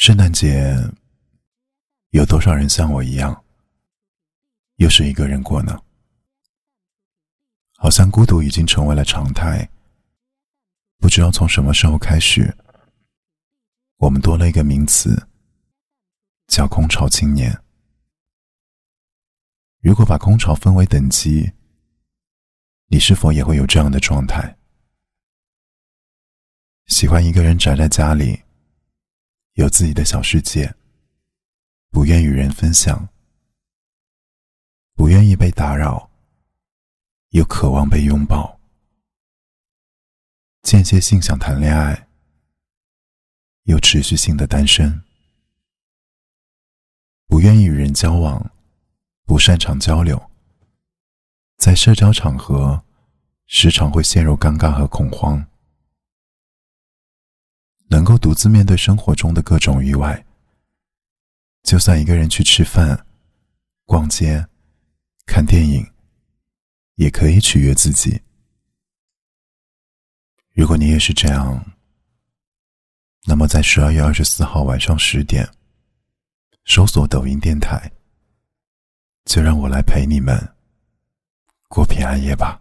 圣诞节，有多少人像我一样，又是一个人过呢？好像孤独已经成为了常态。不知道从什么时候开始，我们多了一个名词，叫“空巢青年”。如果把空巢分为等级，你是否也会有这样的状态？喜欢一个人宅在家里？有自己的小世界，不愿与人分享，不愿意被打扰，又渴望被拥抱，间歇性想谈恋爱，又持续性的单身，不愿意与人交往，不擅长交流，在社交场合时常会陷入尴尬和恐慌。能够独自面对生活中的各种意外，就算一个人去吃饭、逛街、看电影，也可以取悦自己。如果你也是这样，那么在十二月二十四号晚上十点，搜索抖音电台，就让我来陪你们过平安夜吧。